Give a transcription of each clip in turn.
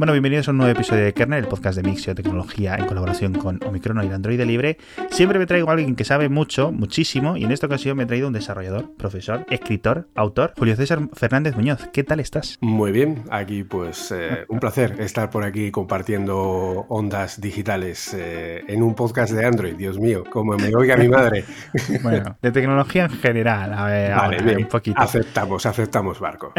Bueno, bienvenidos a un nuevo episodio de Kernel, el podcast de Mixio Tecnología en colaboración con Omicron y el Android Libre. Siempre me traigo a alguien que sabe mucho, muchísimo, y en esta ocasión me he traído un desarrollador, profesor, escritor, autor, Julio César Fernández Muñoz. ¿Qué tal estás? Muy bien, aquí pues eh, un placer estar por aquí compartiendo ondas digitales eh, en un podcast de Android, Dios mío, como me oiga mi madre. bueno, de tecnología en general, a ver, vale, bien, un poquito. Aceptamos, aceptamos barco.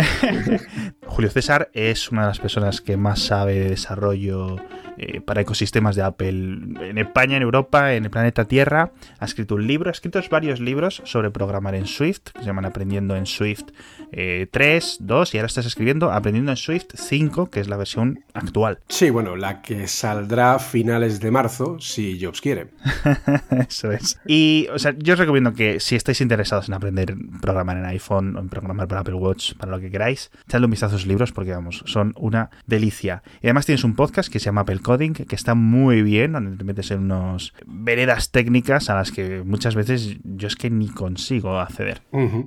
Julio César es una de las personas que más de desarrollo eh, para ecosistemas de Apple en España, en Europa, en el planeta Tierra. Ha escrito un libro, ha escrito varios libros sobre programar en Swift, que se llaman Aprendiendo en Swift 3, 2 y ahora estás escribiendo Aprendiendo en Swift 5, que es la versión actual. Sí, bueno, la que saldrá a finales de marzo, si Jobs quiere. Eso es. Y, o sea, yo os recomiendo que si estáis interesados en aprender a programar en iPhone o en programar para Apple Watch, para lo que queráis, echadle un vistazo a sus libros porque, vamos, son una delicia. Y además tienes un podcast que se llama Apple Coding, que está muy bien, donde te metes en unos veredas técnicas a las que muchas veces yo es que ni consigo acceder.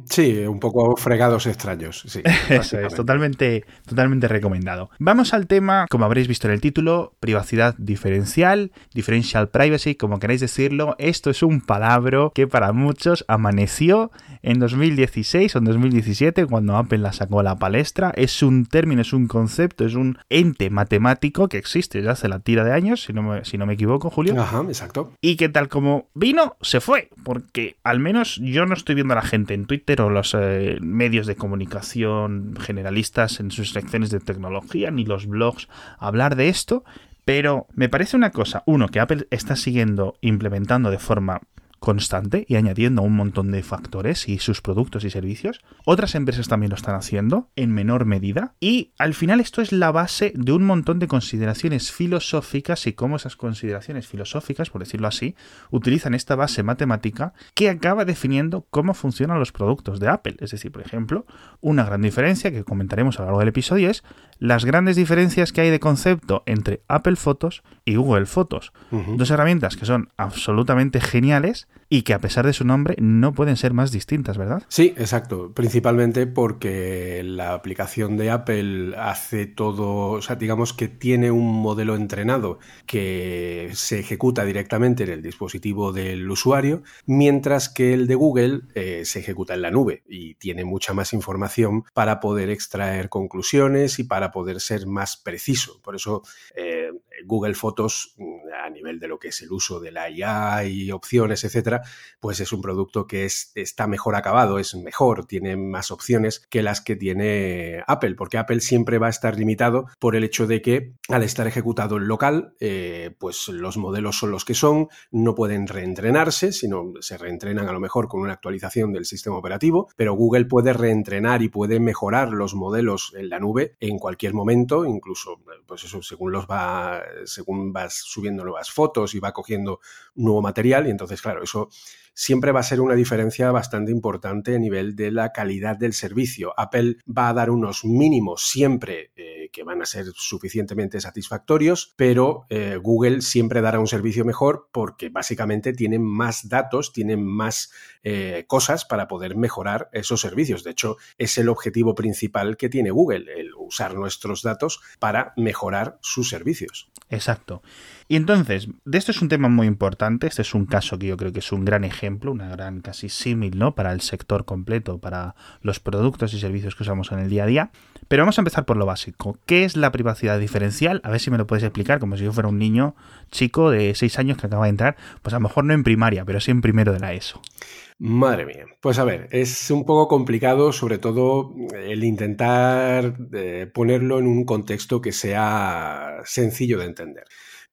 Sí, un poco fregados extraños. Sí, Eso es, totalmente, totalmente recomendado. Vamos al tema, como habréis visto en el título, privacidad diferencial, differential privacy, como queráis decirlo. Esto es un palabra que para muchos amaneció en 2016 o en 2017 cuando Apple la sacó a la palestra. Es un término, es un concepto, es un ente matemático que existe ya hace la tira de años, si no me, si no me equivoco, Julio. Ajá, exacto. Y que tal como vino, se fue, porque al menos yo no estoy viendo a la gente en Twitter o los eh, medios de comunicación generalistas en sus secciones de tecnología, ni los blogs hablar de esto, pero me parece una cosa, uno, que Apple está siguiendo implementando de forma constante y añadiendo un montón de factores y sus productos y servicios. Otras empresas también lo están haciendo en menor medida. Y al final esto es la base de un montón de consideraciones filosóficas y cómo esas consideraciones filosóficas, por decirlo así, utilizan esta base matemática que acaba definiendo cómo funcionan los productos de Apple. Es decir, por ejemplo, una gran diferencia que comentaremos a lo largo del episodio es las grandes diferencias que hay de concepto entre Apple Fotos y Google Fotos. Dos herramientas que son absolutamente geniales y que a pesar de su nombre no pueden ser más distintas, ¿verdad? Sí, exacto. Principalmente porque la aplicación de Apple hace todo, o sea, digamos que tiene un modelo entrenado que se ejecuta directamente en el dispositivo del usuario, mientras que el de Google eh, se ejecuta en la nube y tiene mucha más información para poder extraer conclusiones y para poder ser más preciso. Por eso eh, Google Fotos, mm, a nivel de lo que es el uso de la IA y opciones, etcétera, pues es un producto que es, está mejor acabado, es mejor, tiene más opciones que las que tiene Apple, porque Apple siempre va a estar limitado por el hecho de que al estar ejecutado en local, eh, pues los modelos son los que son, no pueden reentrenarse, sino se reentrenan a lo mejor con una actualización del sistema operativo, pero Google puede reentrenar y puede mejorar los modelos en la nube en cualquier momento, incluso, pues eso, según los va según vas subiendo fotos y va cogiendo nuevo material y entonces, claro, eso siempre va a ser una diferencia bastante importante a nivel de la calidad del servicio. Apple va a dar unos mínimos siempre eh, que van a ser suficientemente satisfactorios, pero eh, Google siempre dará un servicio mejor porque básicamente tienen más datos, tienen más eh, cosas para poder mejorar esos servicios. De hecho, es el objetivo principal que tiene Google, el usar nuestros datos para mejorar sus servicios. Exacto. Y entonces, de esto es un tema muy importante, este es un caso que yo creo que es un gran ejemplo, una gran casi símil, ¿no? Para el sector completo, para los productos y servicios que usamos en el día a día. Pero vamos a empezar por lo básico. ¿Qué es la privacidad diferencial? A ver si me lo puedes explicar, como si yo fuera un niño chico de 6 años que acaba de entrar, pues a lo mejor no en primaria, pero sí en primero de la ESO. Madre mía. Pues a ver, es un poco complicado, sobre todo el intentar eh, ponerlo en un contexto que sea sencillo de entender.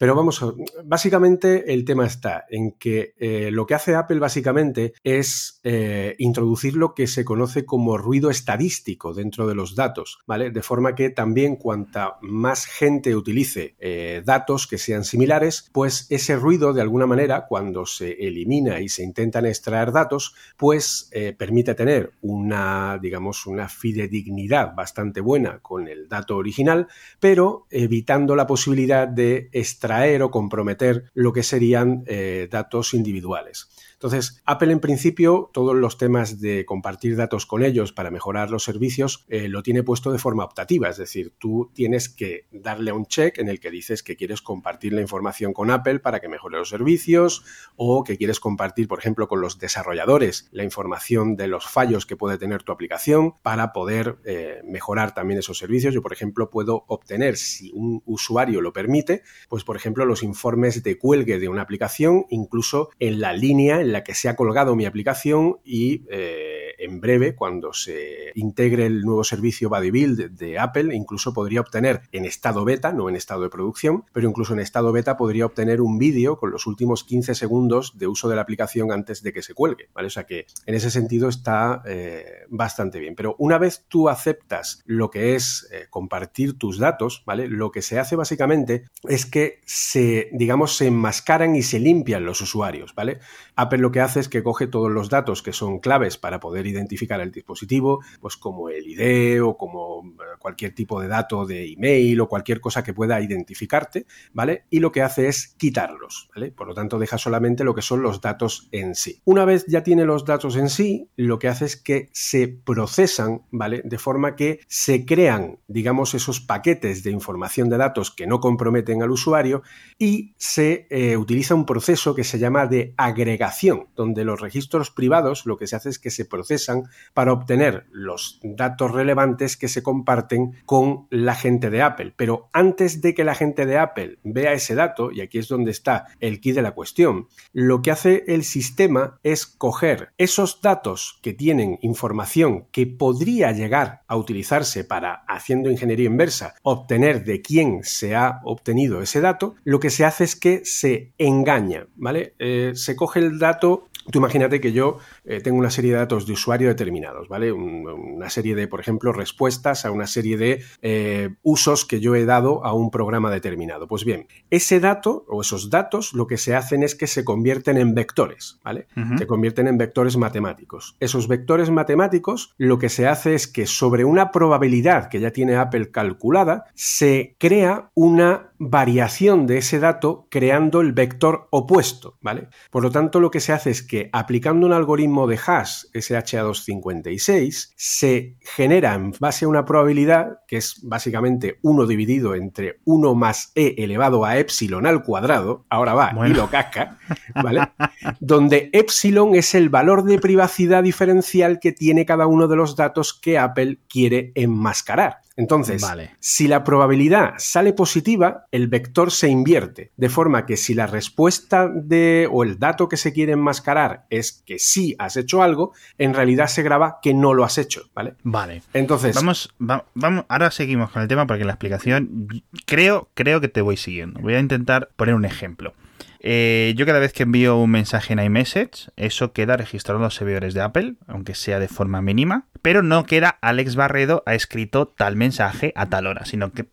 Pero vamos, básicamente el tema está en que eh, lo que hace Apple básicamente es eh, introducir lo que se conoce como ruido estadístico dentro de los datos, ¿vale? De forma que también cuanta más gente utilice eh, datos que sean similares, pues ese ruido de alguna manera, cuando se elimina y se intentan extraer datos, pues permite tener una, digamos, una fidedignidad bastante buena con el dato original, pero evitando la posibilidad de extraer o comprometer lo que serían eh, datos individuales. Entonces, Apple en principio, todos los temas de compartir datos con ellos para mejorar los servicios, eh, lo tiene puesto de forma optativa, es decir, tú tienes que darle un check en el que dices que quieres compartir la información con Apple para que mejore los servicios o que quieres compartir, por ejemplo, con los desarrolladores la información de los fallos que puede tener tu aplicación para poder eh, mejorar también esos servicios. Yo, por ejemplo, puedo obtener, si un usuario lo permite, pues, por ejemplo, los informes de cuelgue de una aplicación, incluso en la línea en la que se ha colgado mi aplicación y eh, en breve, cuando se integre el nuevo servicio BuddyBuild de Apple, incluso podría obtener en estado beta, no en estado de producción, pero incluso en estado beta podría obtener un vídeo con los últimos 15 segundos de uso de la aplicación antes de que se cuelgue, ¿vale? O sea que en ese sentido está eh, bastante bien. Pero una vez tú aceptas lo que es eh, compartir tus datos, ¿vale? Lo que se hace básicamente es que se, digamos, se enmascaran y se limpian los usuarios, ¿vale? Apple lo que hace es que coge todos los datos que son claves para poder identificar el dispositivo, pues como el ID o como eh, cualquier tipo de dato de email o cualquier cosa que pueda identificarte, ¿vale? Y lo que hace es quitarlos, ¿vale? Por lo tanto, deja solamente lo que son los datos en sí. Una vez ya tiene los datos en sí, lo que hace es que se procesan, ¿vale? De forma que se crean, digamos, esos paquetes de información de datos que no comprometen al usuario y se eh, utiliza un proceso que se llama de agregación, donde los registros privados lo que se hace es que se procesan para obtener los datos relevantes que se comparten con la gente de Apple. Pero antes de que la gente de Apple vea ese dato, y aquí es donde está el key de la cuestión, lo que hace el sistema es coger esos datos que tienen información que podría llegar a utilizarse para, haciendo ingeniería inversa, obtener de quién se ha obtenido ese dato, lo que se hace es que se engaña, ¿vale? Eh, se coge el dato Tú imagínate que yo eh, tengo una serie de datos de usuario determinados, ¿vale? una serie de, por ejemplo, respuestas a una serie de eh, usos que yo he dado a un programa determinado. Pues bien, ese dato o esos datos lo que se hacen es que se convierten en vectores, ¿vale? Se convierten en vectores matemáticos. Esos vectores matemáticos lo que se hace es que sobre una probabilidad que ya tiene Apple calculada, se crea una variación de ese dato creando el vector opuesto, ¿vale? Por lo tanto, lo que se hace es que aplicando un algoritmo de hash SHA-256 se genera en base a una probabilidad que es básicamente 1 dividido entre 1 más e elevado a epsilon al cuadrado, ahora va y lo casca, ¿vale? Donde epsilon es el valor de privacidad diferencial que tiene cada uno de los datos que Apple quiere enmascarar. Entonces, si la probabilidad sale positiva, el vector se invierte, de forma que si la respuesta de o el dato que se quiere enmascarar es que sí has hecho algo, en realidad se graba que no lo has hecho, ¿vale? Vale. Entonces, vamos, vamos, ahora seguimos con el tema porque la explicación creo, creo que te voy siguiendo. Voy a intentar poner un ejemplo. Eh, yo cada vez que envío un mensaje en iMessage, eso queda registrado en los servidores de Apple, aunque sea de forma mínima, pero no queda Alex Barredo ha escrito tal mensaje a tal hora, sino que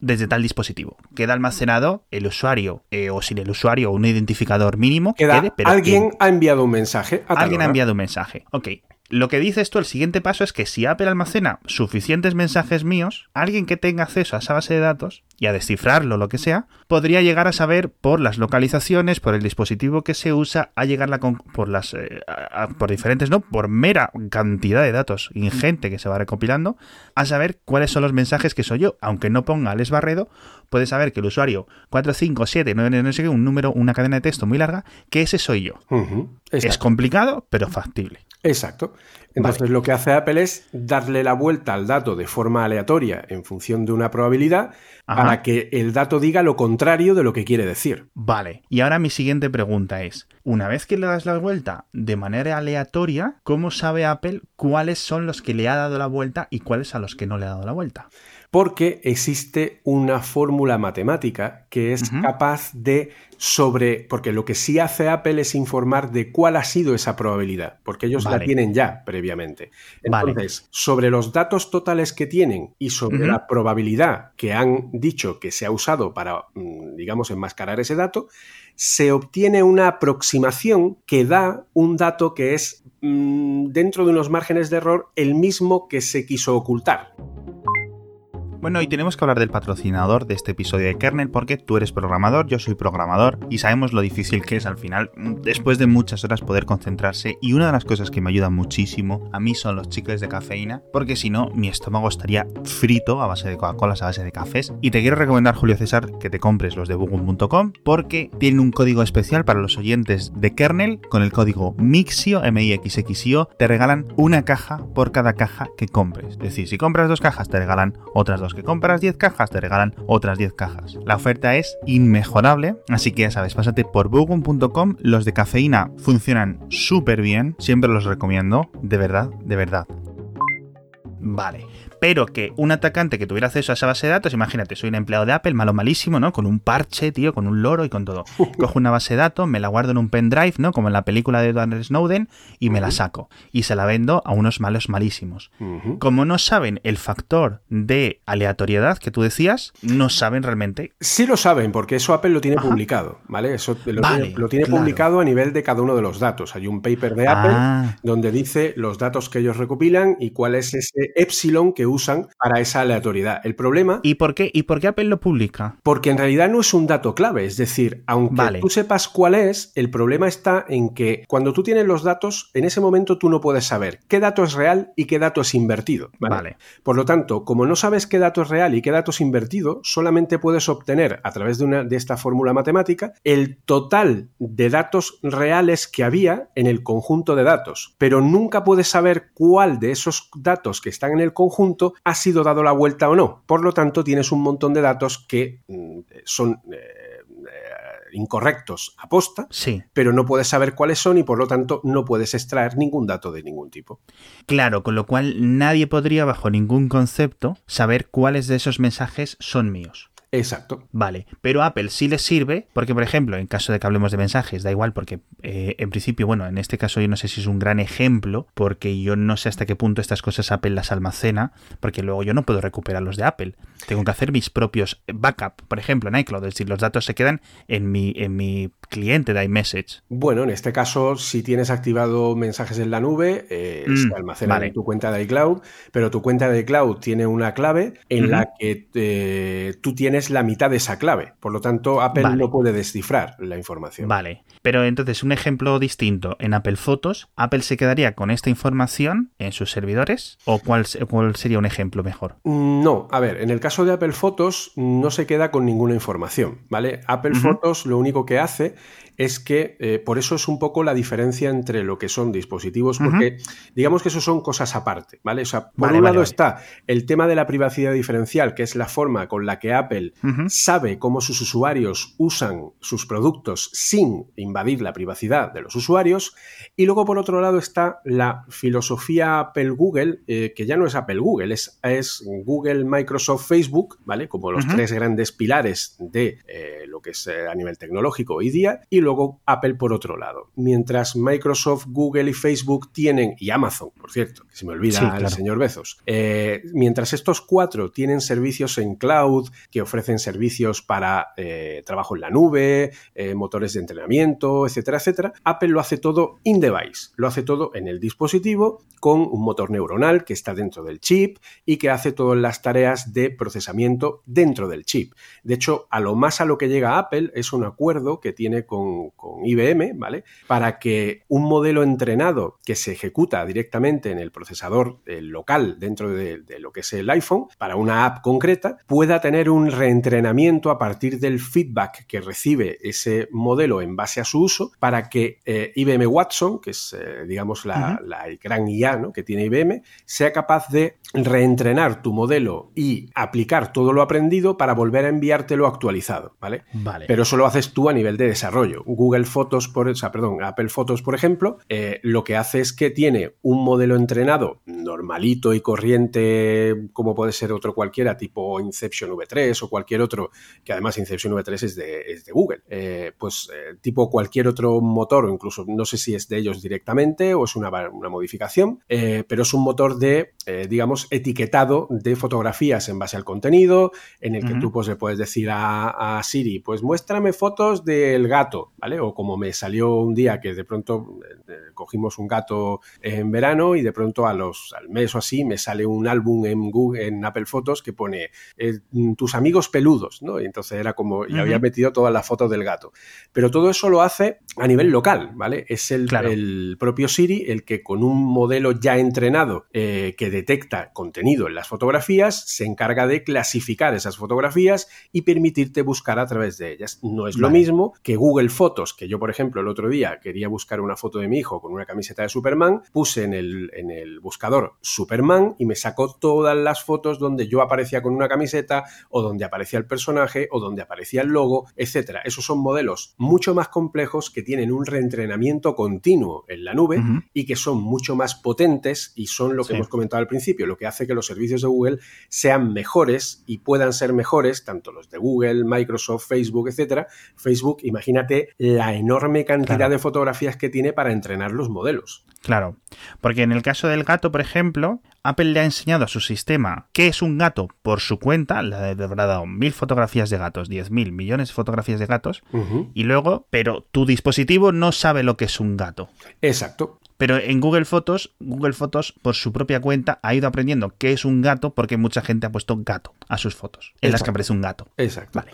desde tal dispositivo. Queda almacenado el usuario eh, o sin el usuario un identificador mínimo. Queda, alguien ha enviado un mensaje. alguien ha enviado un mensaje. Ok. Lo que dice esto, el siguiente paso es que si Apple almacena suficientes mensajes míos, alguien que tenga acceso a esa base de datos y a descifrarlo, lo que sea, podría llegar a saber por las localizaciones, por el dispositivo que se usa, a llegar por las eh, por diferentes, no, por mera cantidad de datos ingente que se va recopilando, a saber cuáles son los mensajes que soy yo, aunque no ponga Alex Barredo, puede saber que el usuario 457 no sé qué, un número, una cadena de texto muy larga, que ese soy yo. es complicado, pero factible. Exacto. Entonces lo que hace Apple es darle la vuelta al dato de forma aleatoria en función de una probabilidad para que el dato diga lo contrario de lo que quiere decir. Vale. Y ahora mi siguiente pregunta es, una vez que le das la vuelta de manera aleatoria, ¿cómo sabe Apple cuáles son los que le ha dado la vuelta y cuáles a los que no le ha dado la vuelta? Porque existe una fórmula matemática que es capaz de sobre, porque lo que sí hace Apple es informar de cuál ha sido esa probabilidad, porque ellos la tienen ya previamente. Entonces, sobre los datos totales que tienen y sobre la probabilidad que han dicho que se ha usado para, mm, digamos, enmascarar ese dato, se obtiene una aproximación que da un dato que es, mm, dentro de unos márgenes de error, el mismo que se quiso ocultar. Bueno, y tenemos que hablar del patrocinador de este episodio de Kernel porque tú eres programador, yo soy programador y sabemos lo difícil que es al final, después de muchas horas, poder concentrarse. Y una de las cosas que me ayuda muchísimo a mí son los chicles de cafeína, porque si no, mi estómago estaría frito a base de Coca-Cola, a base de cafés. Y te quiero recomendar, Julio César, que te compres los de Bugum.com porque tienen un código especial para los oyentes de Kernel con el código MIXIO, M-I-X-X-I-O, te regalan una caja por cada caja que compres. Es decir, si compras dos cajas, te regalan otras dos. Que compras 10 cajas, te regalan otras 10 cajas. La oferta es inmejorable, así que ya sabes, pásate por bugum.com. Los de cafeína funcionan súper bien, siempre los recomiendo, de verdad, de verdad. Vale pero que un atacante que tuviera acceso a esa base de datos, imagínate, soy un empleado de Apple, malo malísimo, ¿no? Con un parche, tío, con un loro y con todo. Cojo una base de datos, me la guardo en un pendrive, ¿no? Como en la película de Edward Snowden, y me la saco. Y se la vendo a unos malos malísimos. Como no saben el factor de aleatoriedad que tú decías, no saben realmente. Sí lo saben, porque eso Apple lo tiene publicado, ¿vale? Eso lo, tiene, publicado a nivel de cada uno de los datos. Hay un paper de Apple ah. donde dice los datos que ellos recopilan y cuál es ese epsilon que usan para esa aleatoriedad. El problema... ¿Y por qué, y por qué Apple lo publica? Porque en realidad no es un dato clave, es decir, aunque tú sepas cuál es, el problema está en que cuando tú tienes los datos, en ese momento tú no puedes saber qué dato es real y qué dato es invertido. ¿vale? Por lo tanto, como no sabes qué dato es real y qué dato es invertido, solamente puedes obtener a través de, una, de esta fórmula matemática el total de datos reales que había en el conjunto de datos, pero nunca puedes saber cuál de esos datos que están en el conjunto ha sido dado la vuelta o no. Por lo tanto, tienes un montón de datos que mm, son... Eh, eh, incorrectos a posta, sí. pero no puedes saber cuáles son y por lo tanto no puedes extraer ningún dato de ningún tipo. Claro, con lo cual nadie podría bajo ningún concepto saber cuáles de esos mensajes son míos. Exacto. Vale, pero Apple sí les sirve porque, por ejemplo, en caso de que hablemos de mensajes, da igual porque eh, en principio, bueno, en este caso yo no sé si es un gran ejemplo porque yo no sé hasta qué punto estas cosas Apple las almacena porque luego yo no puedo recuperar los de Apple. Tengo que hacer mis propios backup, por ejemplo, en iCloud, es decir, los datos se quedan en mi, en mi cliente de iMessage. Bueno, en este caso, si tienes activado mensajes en la nube, eh, mm, se almacena en tu cuenta de iCloud, pero tu cuenta de iCloud tiene una clave en la que eh, tú tienes la mitad de esa clave. Por lo tanto, Apple no puede descifrar la información. Vale. Pero entonces, un ejemplo distinto. En Apple Fotos, ¿Apple se quedaría con esta información en sus servidores? ¿O cuál, cuál sería un ejemplo mejor? Mm, no, a ver, en el caso de Apple Fotos no se queda con ninguna información, ¿vale? Apple Fotos lo único que hace es que eh, por eso es un poco la diferencia entre lo que son dispositivos, porque digamos que eso son cosas aparte, ¿vale? O sea, por un lado está el tema de la privacidad diferencial, que es la forma con la que Apple sabe cómo sus usuarios usan sus productos sin invadir la privacidad de los usuarios, y luego por otro lado está la filosofía Apple-Google, eh, que ya no es Apple-Google, es, es Google, Microsoft, Facebook, ¿vale? Como los tres grandes pilares de eh, lo que es a nivel tecnológico hoy día, y luego Apple por otro lado. Mientras Microsoft, Google y Facebook tienen, y Amazon, por cierto, que se me olvida el señor Bezos, eh, mientras estos cuatro tienen servicios en cloud, que ofrecen servicios para eh, trabajo en la nube, eh, motores de entrenamiento, etcétera, etcétera, Apple lo hace todo in-device, lo hace todo en el dispositivo con un motor neuronal que está dentro del chip y que hace todas las tareas de procesamiento dentro del chip. De hecho, a lo más a lo que llega Apple es un acuerdo que tiene con con, IBM, ¿vale? Para que un modelo entrenado que se ejecuta directamente en el procesador local dentro de, lo que es el iPhone, para una app concreta, pueda tener un reentrenamiento a partir del feedback que recibe ese modelo en base a su uso, para que eh, IBM Watson, que es, eh, digamos, la, gran IA que tiene IBM, sea capaz de reentrenar tu modelo y aplicar todo lo aprendido para volver a enviártelo actualizado, ¿vale? Vale. Pero eso lo haces tú a nivel de desarrollo. Google Fotos, por, o sea, perdón, Apple Fotos, por ejemplo, eh, lo que hace es que tiene un modelo entrenado normalito y corriente, como puede ser otro cualquiera, tipo Inception V3 o cualquier otro, que además Inception V3 es de, Google, eh, pues eh, tipo cualquier otro motor, o incluso no sé si es de ellos directamente o es una, modificación, pero es un motor de, digamos, etiquetado de fotografías en base al contenido, en el que tú pues, le puedes decir a, Siri, pues muéstrame fotos del gato, ¿vale? O como me salió un día que de pronto eh, cogimos un gato en verano y de pronto a los, al mes o así me sale un álbum en Google, en Apple Fotos que pone eh, tus amigos peludos, ¿no? Y entonces era como, y había metido todas las fotos del gato. Pero todo eso lo hace a nivel local, ¿vale? Es el, el propio Siri el que con un modelo ya entrenado eh, que detecta contenido en las fotografías se encarga de clasificar esas fotografías y permitirte buscar a través de ellas. No es lo mismo que Google Fotos, que yo, por ejemplo, el otro día quería buscar una foto de mi hijo con una camiseta de Superman, puse en el, en el buscador Superman y me sacó todas las fotos donde yo aparecía con una camiseta o donde aparecía el personaje o donde aparecía el logo, etcétera. Esos son modelos mucho más complejos que tienen un reentrenamiento continuo en la nube y que son mucho más potentes y son lo que hemos comentado al principio, lo que hace que los servicios de Google sean mejores y puedan ser mejores, tanto los de Google, Microsoft, Facebook, etcétera. Facebook, imagínate la enorme cantidad de fotografías que tiene para entrenar los modelos. Claro, porque en el caso del gato, por ejemplo, Apple le ha enseñado a su sistema qué es un gato por su cuenta, le habrá dado mil fotografías de gatos, diez mil millones de fotografías de gatos, y luego, pero tu dispositivo no sabe lo que es un gato. Exacto. Pero en Google Fotos, Google Fotos por su propia cuenta ha ido aprendiendo qué es un gato porque mucha gente ha puesto gato a sus fotos, en las que aparece un gato. Exacto. Vale.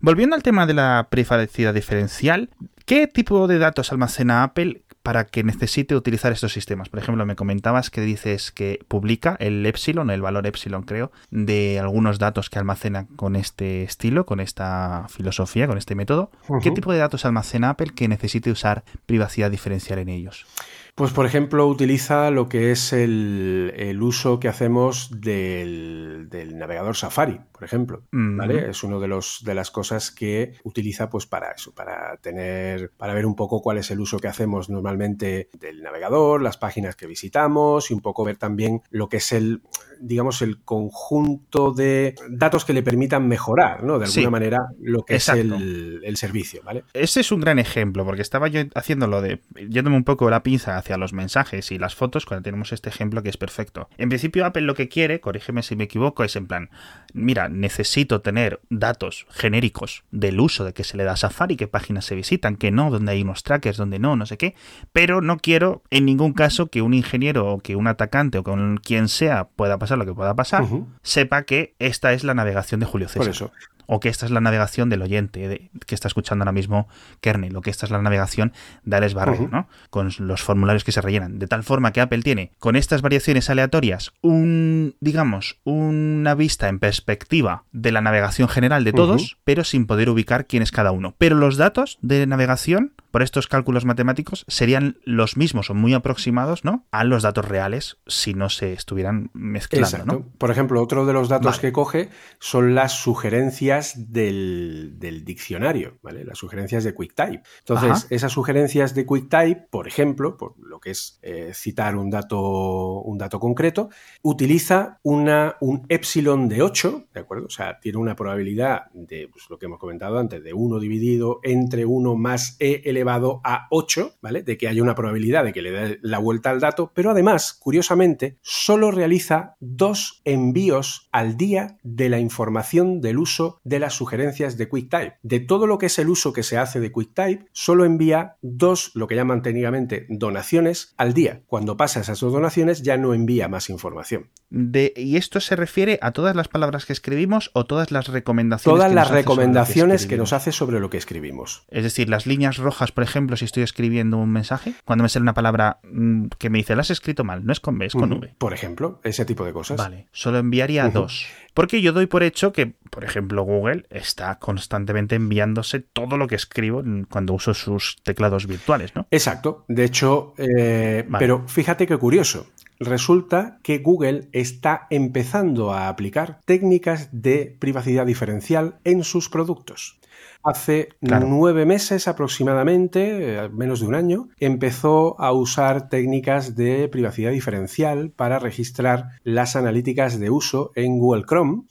Volviendo al tema de la privacidad diferencial, ¿qué tipo de datos almacena Apple para que necesite utilizar estos sistemas. Por ejemplo, me comentabas que dices que publica el epsilon, el valor epsilon creo, de algunos datos que almacena con este estilo, con esta filosofía, con este método. ¿Qué tipo de datos almacena Apple que necesite usar privacidad diferencial en ellos? Pues por ejemplo utiliza lo que es el, uso que hacemos del, navegador Safari, por ejemplo. ¿vale? Es una de, los, de las cosas que utiliza pues para eso, para tener, para ver un poco cuál es el uso que hacemos normalmente del navegador, las páginas que visitamos y un poco ver también lo que es el, digamos, el conjunto de datos que le permitan mejorar, ¿no? De alguna manera, lo que es el, el, servicio, ¿vale? Ese es un gran ejemplo, porque estaba yo haciéndolo de, yéndome un poco la pinza hacia los mensajes y las fotos cuando tenemos este ejemplo que es perfecto. En principio, Apple lo que quiere, corrígeme si me equivoco, es en plan, mira, necesito tener datos genéricos del uso de que se le da a Safari, qué páginas se visitan, que no, donde hay unos trackers, donde no, no sé qué, pero no quiero en ningún caso que un ingeniero o que un atacante o con quien sea pueda pasar lo que pueda pasar, sepa que esta es la navegación de Julio César. Por eso o que esta es la navegación del oyente que está escuchando ahora mismo kernel, o que esta es la navegación de Alex Barrero, ¿no? Con los formularios que se rellenan. De tal forma que Apple tiene con estas variaciones aleatorias un, digamos, una vista en perspectiva de la navegación general de todos, pero sin poder ubicar quién es cada uno. Pero los datos de navegación por estos cálculos matemáticos serían los mismos o muy aproximados ¿no? a los datos reales si no se estuvieran mezclando. ¿no? Por ejemplo, otro de los datos que coge son las sugerencias del, diccionario, ¿vale? las sugerencias de QuickType. Entonces, esas sugerencias de QuickType, por ejemplo, por lo que es eh, citar un dato, un dato concreto, utiliza una, un epsilon de 8, ¿de acuerdo? O sea, tiene una probabilidad de pues, lo que hemos comentado antes, de 1 dividido entre 1 más e elevado a 8, ¿vale? De que haya una probabilidad de que le dé la vuelta al dato, pero además, curiosamente, solo realiza dos envíos al día de la información del uso de las sugerencias de QuickType. De todo lo que es el uso que se hace de QuickType, solo envía dos, lo que llaman técnicamente donaciones al día. Cuando pasa esas dos donaciones ya no envía más información. De, ¿Y esto se refiere a todas las palabras que escribimos o todas las recomendaciones? Todas las recomendaciones que, que nos hace sobre lo que escribimos. Es decir, las líneas rojas por ejemplo, si estoy escribiendo un mensaje, cuando me sale una palabra mm, que me dice, la has escrito mal, no es con B, es con V. Por ejemplo, ese tipo de cosas. Vale, solo enviaría dos. Porque yo doy por hecho que, por ejemplo, Google está constantemente enviándose todo lo que escribo cuando uso sus teclados virtuales, ¿no? Exacto. De hecho, eh, pero fíjate qué curioso. Resulta que Google está empezando a aplicar técnicas de privacidad diferencial en sus productos. Hace nueve meses aproximadamente, eh, menos de un año, empezó a usar técnicas de privacidad diferencial para registrar las analíticas de uso en Google Chrome.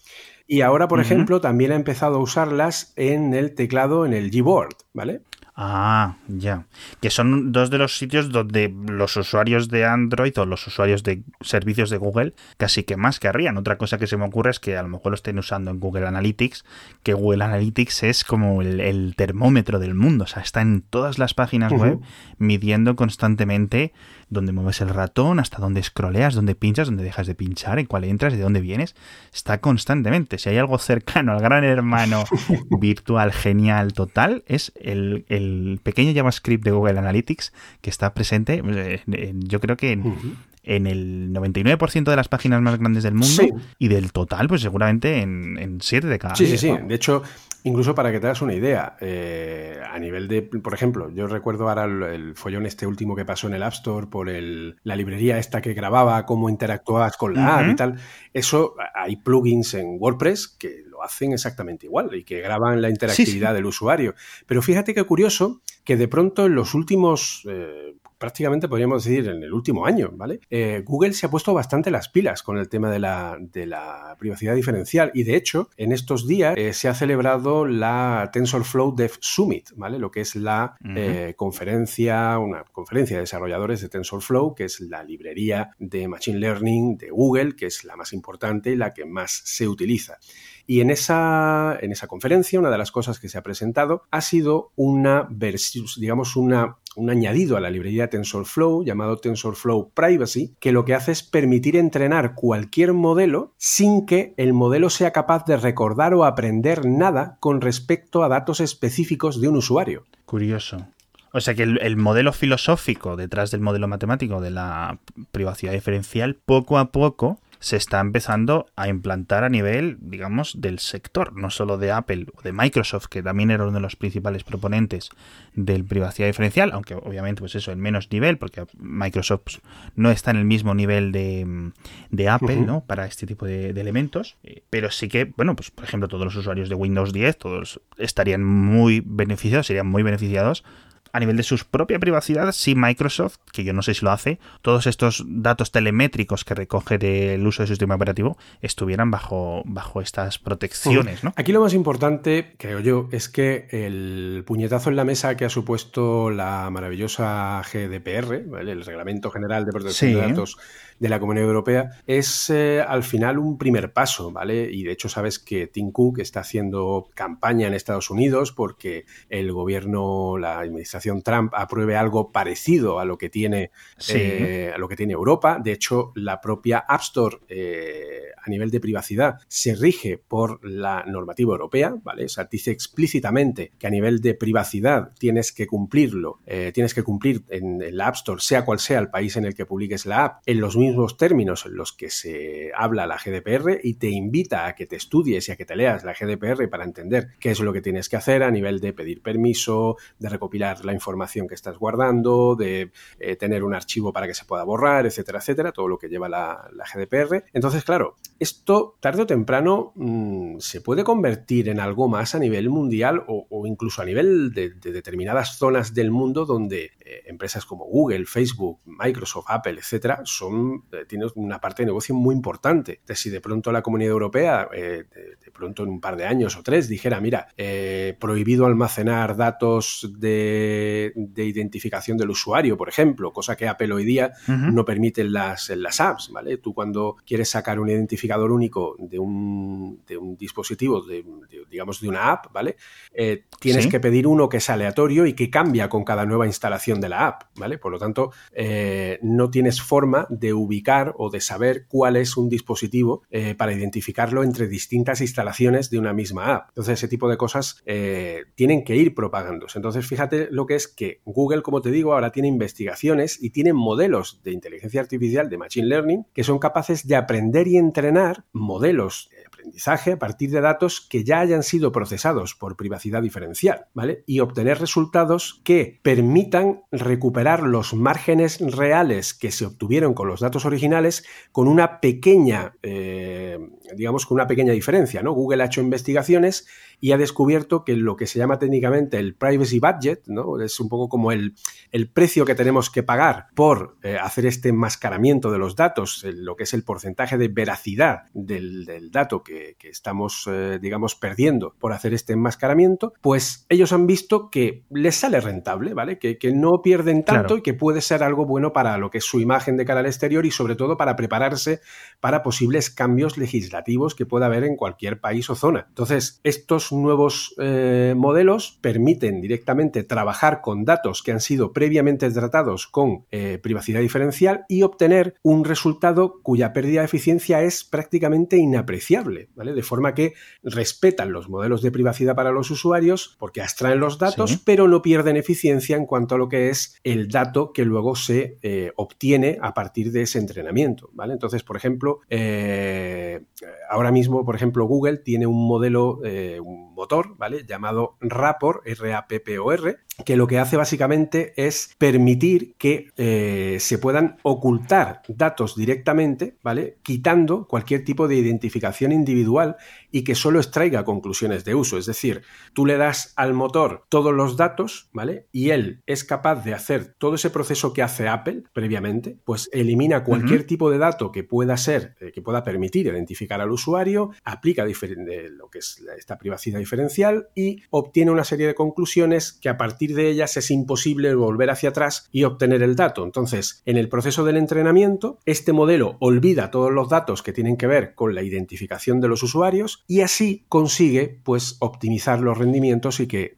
Y ahora, por ejemplo, también ha empezado a usarlas en el teclado, en el Gboard, ¿vale? Ah, ya. Que son dos de los sitios donde los usuarios de Android o los usuarios de servicios de Google casi que más querrían. Otra cosa que se me ocurre es que a lo mejor lo estén usando en Google Analytics, que Google Analytics es como el, termómetro del mundo. O sea, está en todas las páginas web midiendo constantemente dónde mueves el ratón, hasta dónde scrolleas, dónde pinchas, dónde dejas de pinchar, en cuál entras, de dónde vienes. Está constantemente. Si hay algo cercano al gran hermano virtual genial total, es el, pequeño JavaScript de Google Analytics que está presente, eh, yo creo que en, en el 99% de las páginas más grandes del mundo y del total, pues seguramente en, en 7 de cada. Sí, sí, sí. De hecho, incluso para que te das una idea, eh, a nivel de, por ejemplo, yo recuerdo ahora el, follón este último que pasó en el App Store por el, la librería esta que grababa cómo interactuabas con la app y tal. Eso, hay plugins en WordPress que lo hacen exactamente igual y que graban la interactividad del usuario. Pero fíjate qué curioso que de pronto en los últimos... Eh, prácticamente podríamos decir en el último año, ¿vale? Eh, Google se ha puesto bastante las pilas con el tema de la, de la privacidad diferencial y de hecho en estos días eh, se ha celebrado la TensorFlow Dev Summit, ¿vale? Lo que es la eh, conferencia, una conferencia de desarrolladores de TensorFlow, que es la librería de Machine Learning de Google, que es la más importante y la que más se utiliza. Y en esa, en esa conferencia, una de las cosas que se ha presentado ha sido una versión, digamos, una, un añadido a la librería TensorFlow llamado TensorFlow Privacy, que lo que hace es permitir entrenar cualquier modelo sin que el modelo sea capaz de recordar o aprender nada con respecto a datos específicos de un usuario. Curioso. O sea que el, modelo filosófico detrás del modelo matemático de la privacidad diferencial, poco a poco se está empezando a implantar a nivel, digamos, del sector, no solo de Apple o de Microsoft, que también era uno de los principales proponentes del privacidad diferencial, aunque obviamente, pues eso, en menos nivel, porque Microsoft no está en el mismo nivel de, de Apple, ¿no? Para este tipo de, de, elementos. Eh, pero sí que, bueno, pues por ejemplo, todos los usuarios de Windows 10, todos estarían muy beneficiados, serían muy beneficiados a nivel de su propia privacidad, si Microsoft, que yo no sé si lo hace, todos estos datos telemétricos que recoge del uso de su sistema operativo estuvieran bajo, bajo estas protecciones. ¿no? Aquí lo más importante, creo yo, es que el puñetazo en la mesa que ha supuesto la maravillosa GDPR, el Reglamento General de Protección de Datos de la Comunidad Europea, es eh, al final un primer paso, ¿vale? Y de hecho sabes que Tim Cook está haciendo campaña en Estados Unidos porque el gobierno, la administración Trump apruebe algo parecido a lo que tiene, eh, a lo que tiene Europa. De hecho, la propia App Store eh, a nivel de privacidad se rige por la normativa europea, ¿vale? O sea, dice explícitamente que a nivel de privacidad tienes que cumplirlo, tienes que cumplir en, en, la App Store, sea cual sea el país en el que publiques la app, en los mismos mismos términos en los que se habla la GDPR y te invita a que te estudies y a que te leas la GDPR para entender qué es lo que tienes que hacer a nivel de pedir permiso, de recopilar la información que estás guardando, de eh, tener un archivo para que se pueda borrar, etcétera, etcétera, todo lo que lleva la, GDPR. Entonces, claro, esto tarde o temprano mm, se puede convertir en algo más a nivel mundial o, incluso a nivel de, determinadas zonas del mundo donde eh, empresas como Google, Facebook, Microsoft, Apple, etcétera, son tiene una parte de negocio muy importante. De si de pronto la Comunidad Europea, eh, de, pronto en un par de años o tres, dijera, mira, eh, prohibido almacenar datos de, identificación del usuario, por ejemplo, cosa que Apple hoy día no permite en las, las apps, ¿vale? Tú cuando quieres sacar un identificador único de un, de un dispositivo, de, digamos, de una app, ¿vale? tienes que pedir uno que es aleatorio y que cambia con cada nueva instalación de la app, ¿vale? Por lo tanto, no tienes forma de ubicar o de saber cuál es un dispositivo eh, para identificarlo entre distintas instalaciones de una misma app. Entonces, ese tipo de cosas eh, tienen que ir propagándose. Entonces, fíjate lo que es que Google, como te digo, ahora tiene investigaciones y tiene modelos de inteligencia artificial, de Machine Learning, que son capaces de aprender y entrenar modelos aprendizaje a partir de datos que ya hayan sido procesados por privacidad diferencial, ¿vale? Y obtener resultados que permitan recuperar los márgenes reales que se obtuvieron con los datos originales con una pequeña, eh, digamos, con una pequeña diferencia, ¿no? Google ha hecho investigaciones y ha descubierto que lo que se llama técnicamente el privacy budget, ¿no? Es un poco como el, el precio que tenemos que pagar por eh, hacer este enmascaramiento de los datos, lo que es el porcentaje de veracidad del, dato que, estamos, eh, digamos, perdiendo por hacer este enmascaramiento, pues ellos han visto que les sale rentable, ¿vale? Que, no pierden tanto y que puede ser algo bueno para lo que es su imagen de cara al exterior y sobre todo para prepararse para posibles cambios legislativos que pueda haber en cualquier país o zona. Entonces, estos nuevos eh, modelos permiten directamente trabajar con datos que han sido previamente tratados con eh, privacidad diferencial y obtener un resultado cuya pérdida de eficiencia es prácticamente inapreciable, ¿vale? De forma que respetan los modelos de privacidad para los usuarios porque abstraen los datos, pero no pierden eficiencia en cuanto a lo que es el dato que luego se eh, obtiene a partir de ese entrenamiento, ¿vale? Entonces, por ejemplo, eh, ahora mismo, por ejemplo, Google tiene un modelo, un motor, ¿vale? Llamado Rapport, R-A-P-P-O-R, que lo que hace básicamente es permitir que eh, se puedan ocultar datos directamente, ¿vale? Quitando cualquier tipo de identificación individual y que solo extraiga conclusiones de uso. Es decir, tú le das al motor todos los datos, ¿vale? Y él es capaz de hacer todo ese proceso que hace Apple previamente, pues elimina cualquier tipo de dato que pueda ser, eh, que pueda permitir identificar al usuario, aplica lo que es esta privacidad diferencial y obtiene una serie de conclusiones que a partir de ellas es imposible volver hacia atrás y obtener el dato. Entonces, en el proceso del entrenamiento, este modelo olvida todos los datos que tienen que ver con la identificación de los usuarios y así consigue pues optimizar los rendimientos y que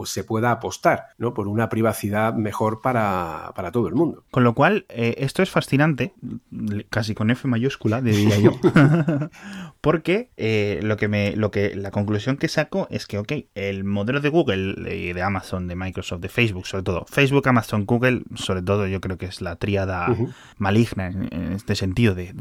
pues se pueda apostar ¿no? por una privacidad mejor para, todo el mundo. Con lo cual, eh, esto es fascinante, casi con F mayúscula, diría yo, porque eh, lo que me, lo que, la conclusión que saco es que, ok, el modelo de Google y de Amazon, de Microsoft, de Facebook, sobre todo, Facebook, Amazon, Google, sobre todo yo creo que es la tríada maligna en, este sentido de,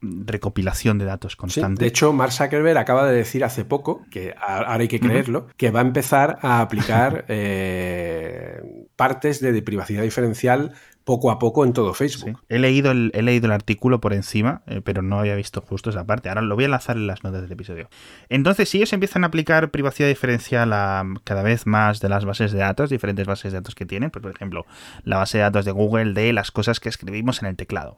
recopilación de datos constante. de hecho, Mark Zuckerberg acaba de decir hace poco, que ahora hay que creerlo, que va a empezar a aplicar eh, partes de privacidad diferencial poco a poco en todo Facebook. He, leído el, he leído el artículo por encima, eh, pero no había visto justo esa parte. Ahora lo voy a enlazar en las notas del episodio. Entonces, si ellos empiezan a aplicar privacidad diferencial a cada vez más de las bases de datos, diferentes bases de datos que tienen, pues, por ejemplo, la base de datos de Google de las cosas que escribimos en el teclado,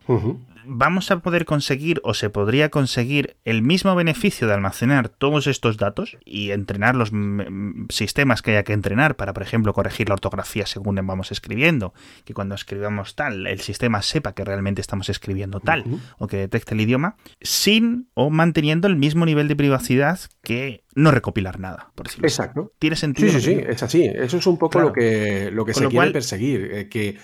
vamos a poder conseguir o se podría conseguir el mismo beneficio de almacenar todos estos datos y entrenar los sistemas que haya que entrenar para, por ejemplo, corregir la ortografía según vamos escribiendo, que cuando escribamos tal, el sistema sepa que realmente estamos escribiendo tal o que detecte el idioma, sin o manteniendo el mismo nivel de privacidad que no recopilar nada, por decirlo Exacto. ¿Tiene sentido? Sí, sí, sí, es así. Eso es un poco lo que, lo que se quiere perseguir, eh, que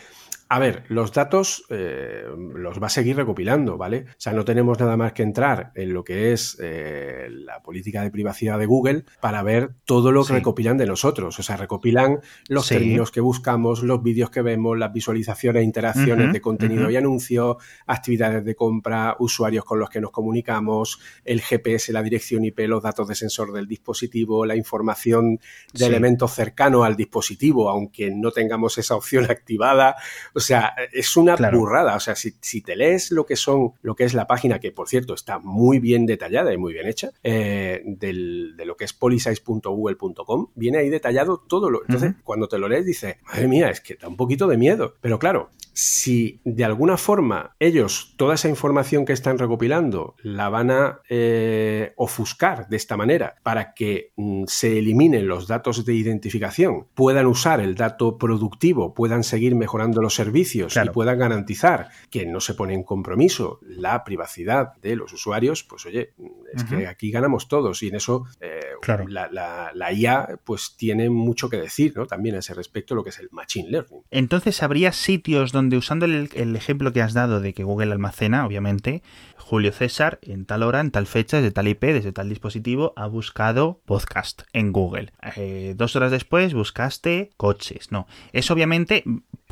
a ver, los datos eh, los va a seguir recopilando, ¿vale? O sea, no tenemos nada más que entrar en lo que es eh, la política de privacidad de Google para ver todo lo que recopilan de nosotros. O sea, recopilan los términos que buscamos, los vídeos que vemos, las visualizaciones, interacciones de contenido y anuncios, actividades de compra, usuarios con los que nos comunicamos, el GPS, la dirección IP, los datos de sensor del dispositivo, la información de elementos cercanos al dispositivo, aunque no tengamos esa opción activada. O sea, es una burrada. O sea, si, te lees lo que son, lo que es la página, que por cierto está muy bien detallada y muy bien hecha, eh, de lo que es policies.google.com, viene ahí detallado todo lo. Entonces, cuando te lo lees, dices, madre mía, es que da un poquito de miedo. Pero claro, si de alguna forma ellos toda esa información que están recopilando la van a eh, ofuscar de esta manera para que mm, se eliminen los datos de identificación, puedan usar el dato productivo, puedan seguir mejorando los servicios y puedan garantizar que no se pone en compromiso la privacidad de los usuarios, pues oye, es que aquí ganamos todos y en eso eh, la, la, IA pues tiene mucho que decir, ¿no? También a ese respecto lo que es el machine learning. Entonces habría sitios donde usando el, ejemplo que has dado de que Google almacena, obviamente, Julio César en tal hora, en tal fecha, desde tal IP, desde tal dispositivo, ha buscado podcast en Google. Eh, dos horas después buscaste coches. No, es obviamente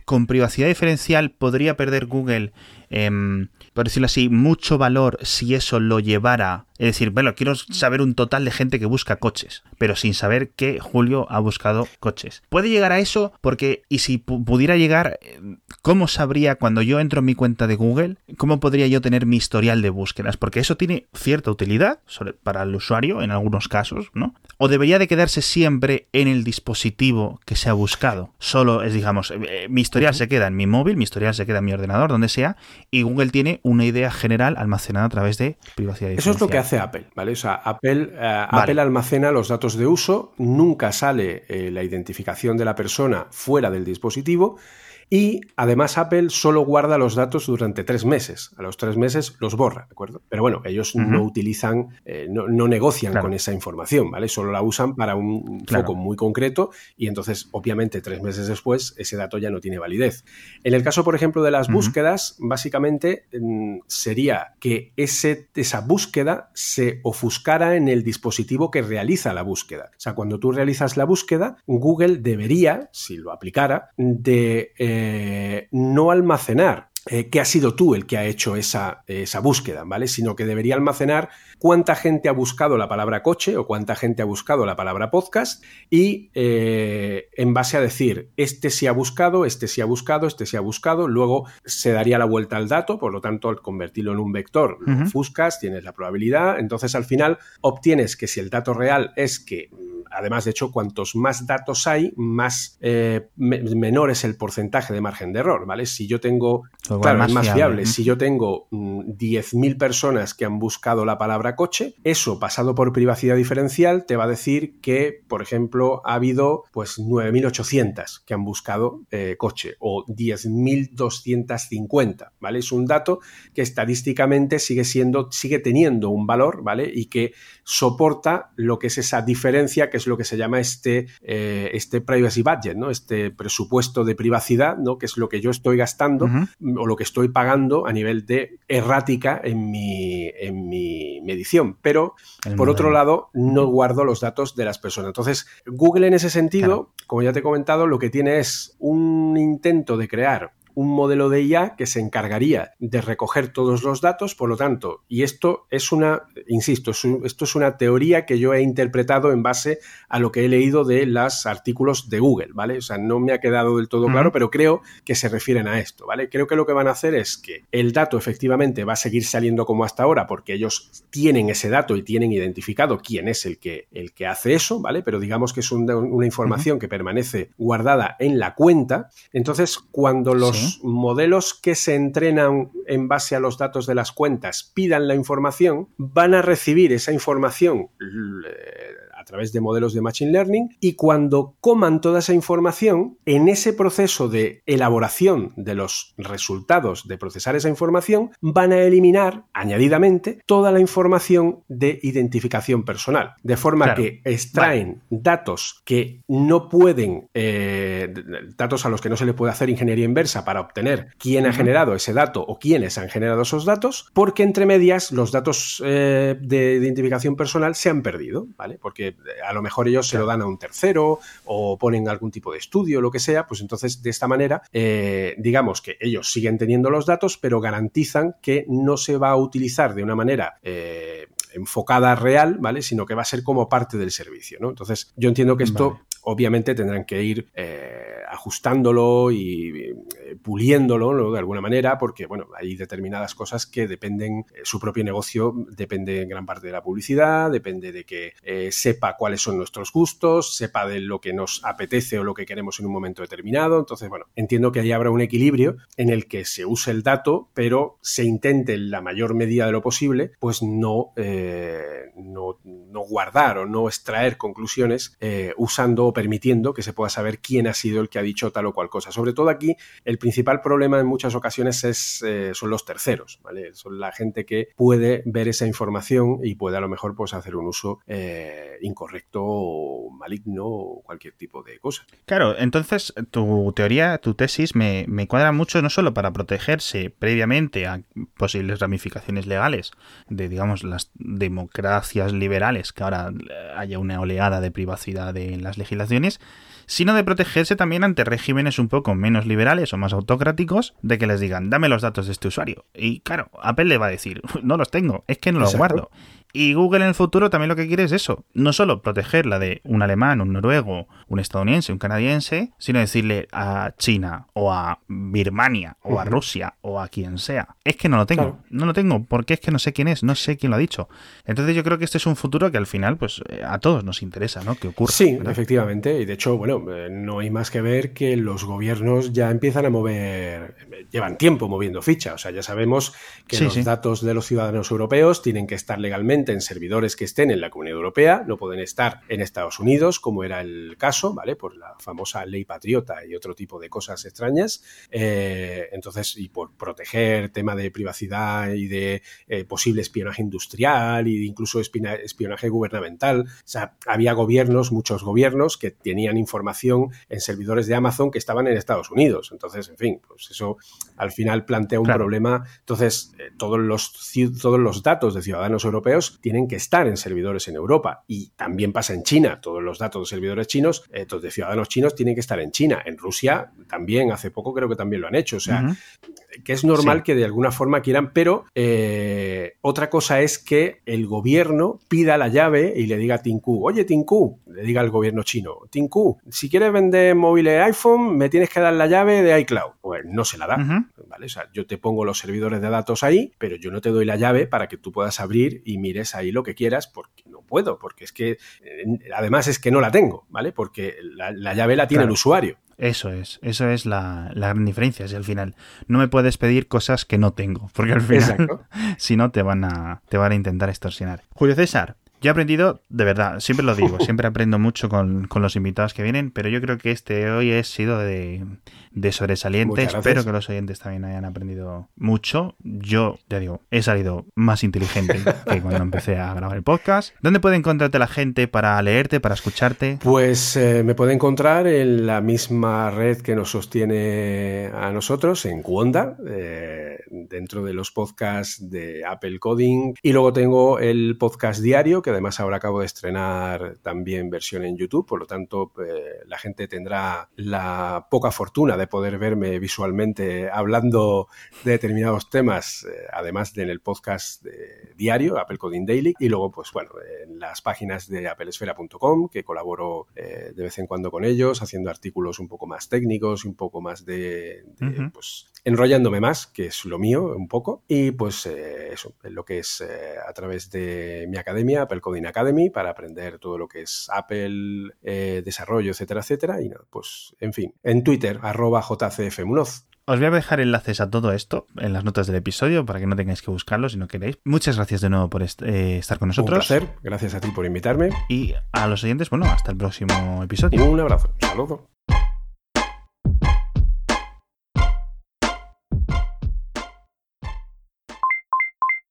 con privacidad diferencial podría perder Google, em, por decirlo así, mucho valor si eso lo llevara Es decir, bueno, quiero saber un total de gente que busca coches, pero sin saber que Julio ha buscado coches. Puede llegar a eso porque, y si pudiera llegar, ¿cómo sabría cuando yo entro en mi cuenta de Google, cómo podría yo tener mi historial de búsquedas? Porque eso tiene cierta utilidad para el usuario en algunos casos, ¿no? O debería de quedarse siempre en el dispositivo que se ha buscado. Solo es, digamos, eh, mi historial se queda en mi móvil, mi historial se queda en mi ordenador, donde sea, y Google tiene una idea general almacenada a través de privacidad. Eso es lo que hace Apple, ¿vale? O sea, Apple, eh, Apple almacena los datos de uso, nunca sale eh, la identificación de la persona fuera del dispositivo y además Apple solo guarda los datos durante tres meses. A los tres meses los borra, ¿de acuerdo? Pero bueno, ellos no utilizan, eh, no, negocian con esa información, ¿vale? Solo la usan para un foco muy concreto y entonces, obviamente, tres meses después ese dato ya no tiene validez. En el caso, por ejemplo, de las búsquedas, básicamente mm, sería que ese, esa búsqueda se ofuscara en el dispositivo que realiza la búsqueda. O sea, cuando tú realizas la búsqueda, Google debería, si lo aplicara, de... Eh, eh, no almacenar eh, que has sido tú el que ha hecho esa, esa, búsqueda, ¿vale? Sino que debería almacenar cuánta gente ha buscado la palabra coche o cuánta gente ha buscado la palabra podcast y eh, en base a decir, este sí ha buscado, este sí ha buscado, este sí ha buscado, luego se daría la vuelta al dato, por lo tanto, al convertirlo en un vector, lo ofuscas, tienes la probabilidad, entonces al final obtienes que si el dato real es que además, de hecho, cuantos más datos hay, más eh, menor es el porcentaje de margen de error, ¿vale? Si yo tengo, claro, es más fiable. Si yo tengo 10.000 mm, personas que han buscado la palabra coche, eso pasado por privacidad diferencial te va a decir que, por ejemplo, ha habido pues 9.800 que han buscado eh, coche o 10.250, ¿vale? Es un dato que estadísticamente sigue siendo, sigue teniendo un valor, ¿vale? Y que soporta lo que es esa diferencia que es lo que se llama este, eh, este privacy budget, ¿no? Este presupuesto de privacidad, ¿no? Que es lo que yo estoy gastando o lo que estoy pagando a nivel de errática en mi, en mi medición. Pero, por otro lado, no guardo los datos de las personas. Entonces, Google en ese sentido, como ya te he comentado, lo que tiene es un intento de crear un modelo de IA que se encargaría de recoger todos los datos, por lo tanto, y esto es una, insisto, esto es una teoría que yo he interpretado en base a lo que he leído de los artículos de Google, ¿vale? O sea, no me ha quedado del todo claro, pero creo que se refieren a esto, ¿vale? Creo que lo que van a hacer es que el dato efectivamente va a seguir saliendo como hasta ahora, porque ellos tienen ese dato y tienen identificado quién es el que, el que hace eso, ¿vale? Pero digamos que es una información que permanece guardada en la cuenta. Entonces, cuando los modelos que se entrenan en base a los datos de las cuentas pidan la información, van a recibir esa información través de modelos de Machine Learning y cuando coman toda esa información, en ese proceso de elaboración de los resultados de procesar esa información, van a eliminar añadidamente toda la información de identificación personal. De forma que extraen datos que no pueden, eh, datos a los que no se le puede hacer ingeniería inversa para obtener quién ha generado ese dato o quiénes han generado esos datos, porque entre medias los datos eh, de identificación personal se han perdido, ¿vale? Porque a lo mejor ellos se lo dan a un tercero o ponen algún tipo de estudio, lo que sea, pues entonces de esta manera, eh, digamos que ellos siguen teniendo los datos, pero garantizan que no se va a utilizar de una manera... Eh, enfocada real, ¿vale? Sino que va a ser como parte del servicio, ¿no? Entonces, yo entiendo que esto obviamente tendrán que ir eh, ajustándolo y eh, puliéndolo de alguna manera, porque bueno, hay determinadas cosas que dependen, eh, su propio negocio depende en gran parte de la publicidad, depende de que sepa cuáles son nuestros gustos, sepa de lo que nos apetece o lo que queremos en un momento determinado. Entonces, bueno, entiendo que ahí habrá un equilibrio en el que se use el dato, pero se intente en la mayor medida de lo posible, pues no, no, no, guardar o no extraer conclusiones usando permitiendo que se pueda saber quién ha sido el que ha dicho tal o cual cosa. Sobre todo aquí, el principal problema en muchas ocasiones es, eh, son los terceros, ¿vale? Son la gente que puede ver esa información y puede a lo mejor pues, hacer un uso eh, incorrecto o maligno o cualquier tipo de cosa. Claro, entonces tu teoría, tu tesis me, me cuadra mucho no solo para protegerse previamente a posibles ramificaciones legales de, digamos, las democracias liberales, que ahora haya una oleada de privacidad en las legislaciones sino de protegerse también regímenes un poco menos liberales o más autocráticos de que les digan, dame los datos de este usuario. Y claro, Apple le va a decir, no los tengo, es que no los guardo. Y Google en el futuro también lo que quiere es eso. No solo proteger la de un alemán, un noruego, un estadounidense, un canadiense, sino decirle a China o a Birmania o a Rusia o a quien sea. Es que no lo tengo. No lo tengo porque es que no sé quién es, no sé quién lo ha dicho. Entonces yo creo que este es un futuro que al final pues eh, a todos nos interesa, ¿no? Que ocurra. Sí, efectivamente. Y de hecho, bueno, eh, no hay más que ver que los gobiernos ya empiezan a mover, llevan tiempo moviendo ficha. O sea, ya sabemos que los datos de los ciudadanos europeos tienen que estar legalmente en servidores que estén en la Comunidad Europea, no pueden estar en Estados Unidos, como era el caso, ¿vale? Por la famosa ley patriota y otro tipo de cosas extrañas. Eh, entonces, y por proteger tema de privacidad y de eh, posible espionaje industrial e incluso espionaje gubernamental. O sea, había gobiernos, muchos gobiernos, que tenían información en servidores de Amazon que estaban en Estados Unidos. Entonces, en fin, pues eso al final plantea un problema. Entonces, eh, todos, los, todos los datos de ciudadanos europeos tienen que estar en servidores en Europa. Y también pasa en China. Todos los datos de servidores chinos, eh, de ciudadanos chinos, tienen que estar en China. En Rusia también, hace poco creo que también lo han hecho. O sea, que es normal que de alguna forma quieran, pero eh, otra cosa es que el gobierno pida la llave y le diga a Tinku, oye Tinku, le diga al gobierno chino, Tinku, si quieres vender móviles iPhone, me tienes que dar la llave de iCloud. Pues no se la da. ¿vale? O sea, yo te pongo los servidores de datos ahí, pero yo no te doy la llave para que tú puedas abrir y ahí lo que quieras, porque no puedo, porque es que eh, además es que no la tengo, ¿vale? Porque la, llave la tiene el usuario. Eso es, eso es la, gran diferencia. Si al final no me puedes pedir cosas que no tengo, porque al final, si no, te van a, te van a intentar extorsionar. Julio César, yo he aprendido, de verdad, siempre lo digo, siempre aprendo mucho con, los invitados que vienen, pero yo creo que este hoy ha sido de, sobresaliente. Espero que los oyentes también hayan aprendido mucho. Yo, ya digo, he salido más inteligente que cuando empecé a grabar el podcast. ¿Dónde puede encontrarte la gente para leerte, para escucharte? Pues eh, me puede encontrar en la misma red que nos sostiene a nosotros, en Cuonda, eh, dentro de los podcasts de Apple Coding. Y luego tengo el podcast diario que además ahora acabo de estrenar también versión en YouTube, por lo tanto eh, la gente tendrá la poca fortuna de poder verme visualmente hablando de determinados temas, eh, además de en el podcast diario, Apple Coding Daily, y luego pues bueno, en las páginas de applesfera.com, que colaboro eh, de vez en cuando con ellos, haciendo artículos un poco más técnicos un poco más de, pues enrollándome más, que es lo mío un poco, y pues eso, lo que es a través de mi academia, Apple Coding Academy para aprender todo lo que es Apple, eh, desarrollo, etcétera, etcétera. Y nada, pues, en fin, en Twitter, arroba jcfmunoz. Os voy a dejar enlaces a todo esto en las notas del episodio para que no tengáis que buscarlo si no queréis. Muchas gracias de nuevo por eh, estar con nosotros. Un placer. Gracias a ti por invitarme. Y a los oyentes, bueno, hasta el próximo episodio. Un abrazo. Saludo.